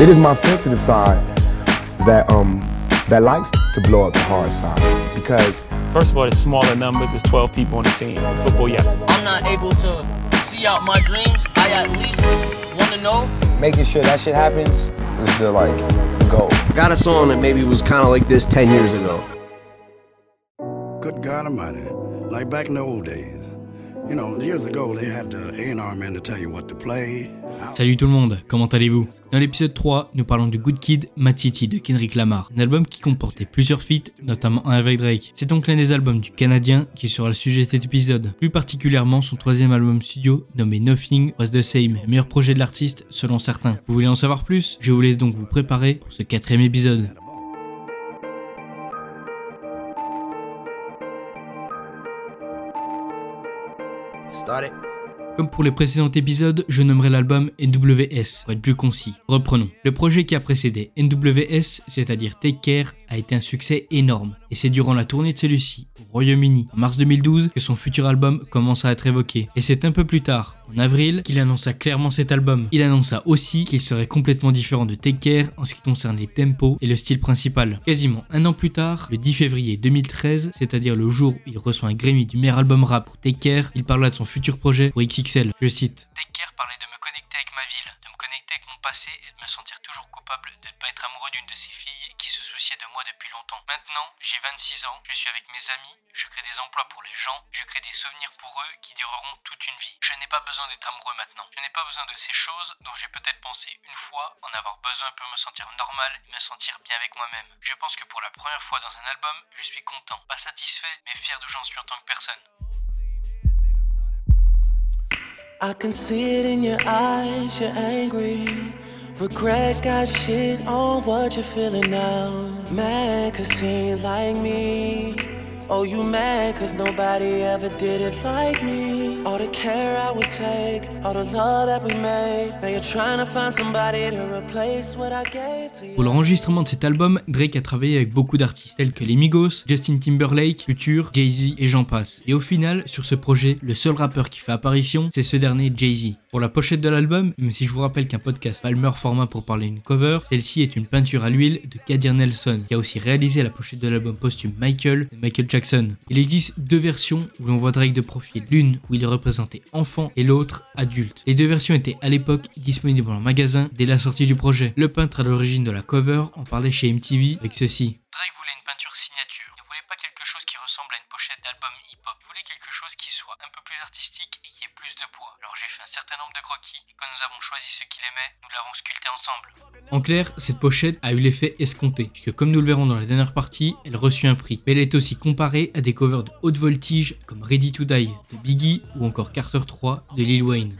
It is my sensitive side that um that likes to blow up the hard side because First of all, it's smaller numbers. It's 12 people on the team. Football, yeah. I'm not able to see out my dreams. I at least want to know. Making sure that shit happens is the like goal. Got a song that maybe was kind of like this 10 years ago. God Almighty, like back in the old days. Salut tout le monde, comment allez-vous? Dans l'épisode 3, nous parlons du Good Kid, Mad City de Kendrick Lamar, un album qui comportait plusieurs feats, notamment un avec Drake. C'est donc l'un des albums du Canadien qui sera le sujet de cet épisode, plus particulièrement son troisième album studio nommé Nothing Was The Same, meilleur projet de l'artiste selon certains. Vous voulez en savoir plus? Je vous laisse donc vous préparer pour ce quatrième épisode. Comme pour les précédents épisodes, je nommerai l'album NWS, pour être plus concis. Reprenons. Le projet qui a précédé NWS, c'est-à-dire Take Care, a été un succès énorme, et c'est durant la tournée de celui-ci, Royaume-Uni, en mars 2012, que son futur album commence à être évoqué. Et c'est un peu plus tard, en avril, qu'il annonça clairement cet album. Il annonça aussi qu'il serait complètement différent de Take Care en ce qui concerne les tempos et le style principal. Quasiment un an plus tard, le 10 février 2013, c'est-à-dire le jour où il reçoit un Grammy du meilleur album rap pour Take Care, il parla de son futur projet pour XXL. Je cite Take Care parlait de me connecter avec ma ville, de me connecter avec mon passé et de me sentir toujours coupable de ne pas être amoureux d'une de ces filles de moi depuis longtemps. Maintenant, j'ai 26 ans, je suis avec mes amis, je crée des emplois pour les gens, je crée des souvenirs pour eux qui dureront toute une vie. Je n'ai pas besoin d'être amoureux maintenant. Je n'ai pas besoin de ces choses dont j'ai peut-être pensé une fois, en avoir besoin pour me sentir normal et me sentir bien avec moi-même. Je pense que pour la première fois dans un album, je suis content, pas satisfait, mais fier d'où j'en suis en tant que personne. Regret got shit on what you're feeling now. Mad cause he ain't like me. Oh, you mad cause nobody ever did it like me. All the care I would take. Pour l'enregistrement de cet album, Drake a travaillé avec beaucoup d'artistes tels que les Migos, Justin Timberlake, Future, Jay-Z et j'en passe. Et au final, sur ce projet, le seul rappeur qui fait apparition, c'est ce dernier Jay-Z. Pour la pochette de l'album, même si je vous rappelle qu'un podcast meilleur format pour parler une cover, celle-ci est une peinture à l'huile de Kadir Nelson, qui a aussi réalisé la pochette de l'album posthume Michael Michael Jackson. Il existe deux versions où l'on voit Drake de profil, l'une où il est représenté enfant et l'autre adulte. Les deux versions étaient à l'époque disponibles en magasin dès la sortie du projet. Le peintre à l'origine de la cover en parlait chez MTV avec ceci. Artistique et qui ait plus de poids. Alors j'ai fait un certain nombre de croquis et quand nous avons choisi ce qu'il aimait, nous l'avons sculpté ensemble. En clair, cette pochette a eu l'effet escompté, puisque comme nous le verrons dans la dernière partie, elle reçut un prix. Mais elle est aussi comparée à des covers de haute voltige comme Ready to Die de Biggie ou encore Carter 3 de Lil Wayne.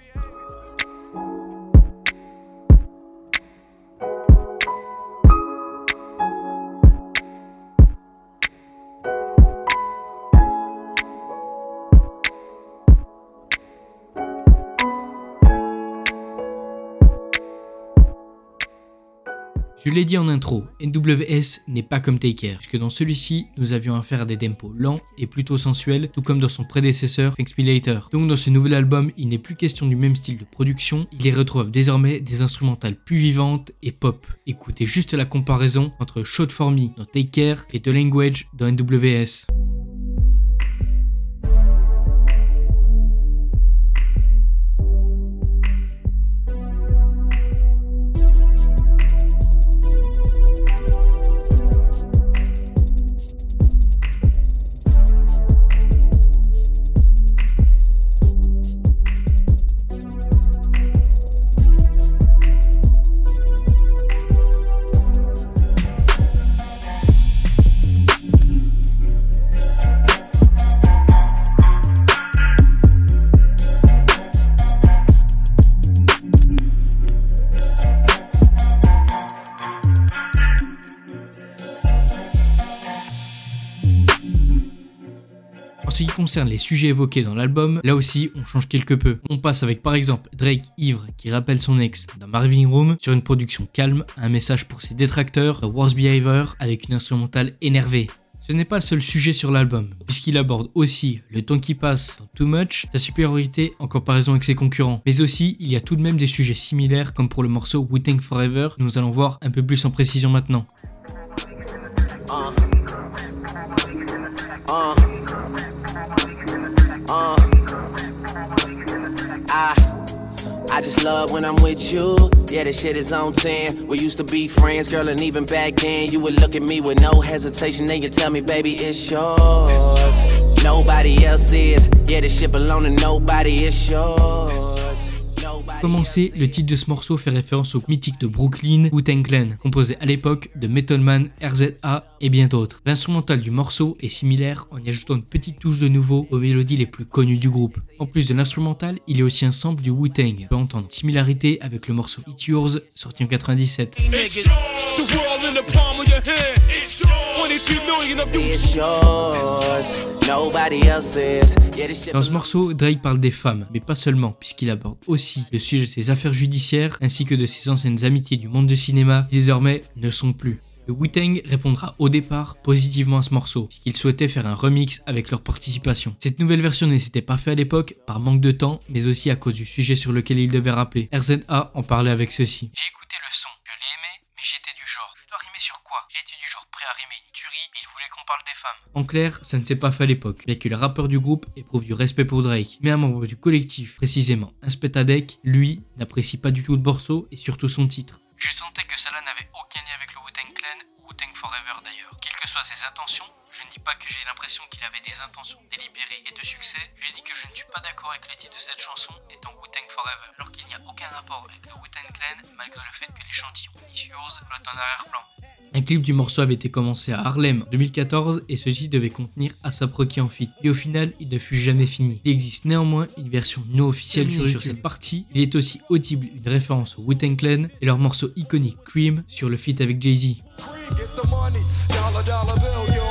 Je l'ai dit en intro, NWS n'est pas comme Take Care, puisque dans celui-ci, nous avions affaire à des tempos lents et plutôt sensuels, tout comme dans son prédécesseur, Thanks. Donc dans ce nouvel album, il n'est plus question du même style de production, il y retrouve désormais des instrumentales plus vivantes et pop. Écoutez juste la comparaison entre Shot For Me dans Take Care et The Language dans NWS. Concerne les sujets évoqués dans l'album, là aussi on change quelque peu. On passe avec par exemple Drake ivre qui rappelle son ex dans Marvin Room sur une production calme, un message pour ses détracteurs, The Worst Behavior avec une instrumentale énervée. Ce n'est pas le seul sujet sur l'album, puisqu'il aborde aussi le temps qui passe dans Too Much, sa supériorité en comparaison avec ses concurrents. Mais aussi, il y a tout de même des sujets similaires, comme pour le morceau We Think Forever, nous allons voir un peu plus en précision maintenant. Uh. Uh. Uh. I, I just love when I'm with you. Yeah, this shit is on 10. We used to be friends, girl, and even back then, you would look at me with no hesitation. Then you tell me, baby, it's yours. Nobody else is. Yeah, this shit belong to nobody, it's yours. Pour commencer, le titre de ce morceau fait référence au mythique de Brooklyn, Wu-Tang Clan, composé à l'époque de Method Man, RZA et bien d'autres. L'instrumental du morceau est similaire en y ajoutant une petite touche de nouveau aux mélodies les plus connues du groupe. En plus de l'instrumental, il y a aussi un sample du Wu-Tang. On peut entendre similarité avec le morceau It's Yours, sorti en 97. Dans ce morceau, Drake parle des femmes, mais pas seulement, puisqu'il aborde aussi le sujet de ses affaires judiciaires ainsi que de ses anciennes amitiés du monde du cinéma, qui désormais ne sont plus. Le Wu-Tang répondra au départ positivement à ce morceau, puisqu'il souhaitait faire un remix avec leur participation. Cette nouvelle version ne s'était pas fait à l'époque par manque de temps, mais aussi à cause du sujet sur lequel il devait rapper. RZA en parlait avec ceci. J'ai écouté le son, rimer sur quoi? J'étais du genre prêt à rimer une tuerie, mais il voulait qu'on parle des femmes. En clair, ça ne s'est pas fait à l'époque, bien que le rappeur du groupe éprouve du respect pour Drake. Mais un membre du collectif, précisément Inspetadec, lui, n'apprécie pas du tout le morceau et surtout son titre. Je sentais que cela n'avait aucun lien avec Forever d'ailleurs. Quelles que soient ses intentions, je ne dis pas que j'ai l'impression qu'il avait des intentions délibérées et de succès, je dis que je ne suis pas d'accord avec le titre de cette chanson étant Wu-Tang Forever, alors qu'il n'y a aucun rapport avec le Wu-Tang Clan malgré le fait que l'échantillon It's Yours flotte en arrière-plan. Un clip du morceau avait été commencé à Harlem en 2014 et ceci devait contenir ASAP Rocky en feat. Et au final, il ne fut jamais fini. Il existe néanmoins une version non officielle sur, sur cette partie. Il est aussi audible une référence au Wu-Tang Clan et leur morceau iconique Cream sur le feat avec Jay-Z. money, dollar dollar bill, yo.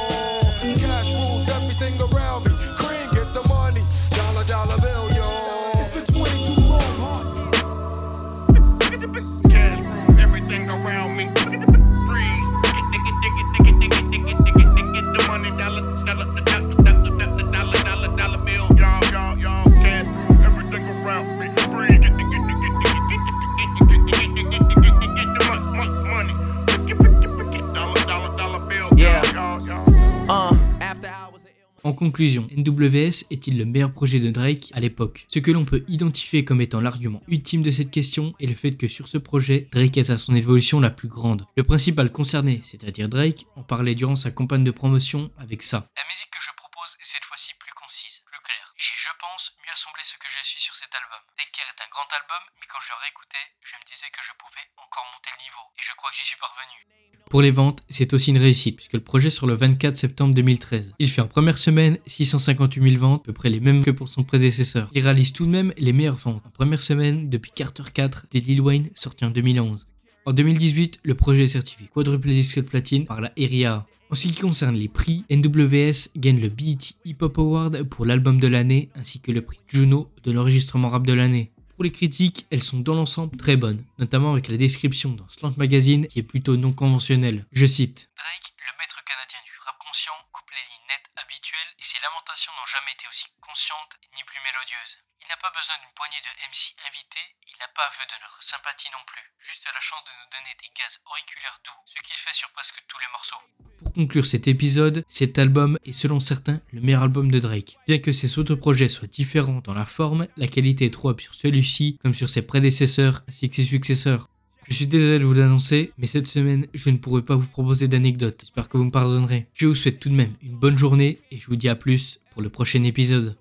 En conclusion, NWS est-il le meilleur projet de Drake à l'époque? Ce que l'on peut identifier comme étant l'argument ultime de cette question est le fait que sur ce projet, Drake est à son évolution la plus grande. Le principal concerné, c'est-à-dire Drake, en parlait durant sa campagne de promotion avec ça. La musique que je propose est cette fois-ci plus concise, plus claire. J'ai, je pense, mieux assemblé ce que je suis sur cet album. Take Care est un grand album, mais quand je le réécoutais, je me disais que je pouvais encore monter le niveau, et je crois que j'y suis parvenu. Pour les ventes, c'est aussi une réussite, puisque le projet sort le 24 septembre 2013. Il fait en première semaine 658 000 ventes, à peu près les mêmes que pour son prédécesseur. Il réalise tout de même les meilleures ventes en première semaine depuis Carter 4 de Lil Wayne, sorti en 2011. En 2018, le projet est certifié quadruple disque platine par la RIA. En ce qui concerne les prix, NWS gagne le BET Hip Hop Award pour l'album de l'année ainsi que le prix Juno de l'enregistrement rap de l'année. Pour les critiques, elles sont dans l'ensemble très bonnes, notamment avec la description dans Slant Magazine qui est plutôt non conventionnelle. Je cite Drake, le maître canadien du rap conscient, coupe les lignes nettes habituelles et ses lamentations n'ont jamais été aussi conscientes ni plus mélodieuses. Il n'a pas besoin d'une poignée de MC invités, il n'a pas vœu de leur sympathie non plus, juste la chance de nous donner des gaz auriculaires doux, ce qu'il fait sur presque tous les morceaux. Pour conclure cet épisode, cet album est selon certains le meilleur album de Drake. Bien que ses autres projets soient différents dans la forme, la qualité est trop sur celui-ci comme sur ses prédécesseurs ainsi que ses successeurs. Je suis désolé de vous l'annoncer, mais cette semaine, je ne pourrai pas vous proposer d'anecdotes. J'espère que vous me pardonnerez. Je vous souhaite tout de même une bonne journée et je vous dis à plus pour le prochain épisode.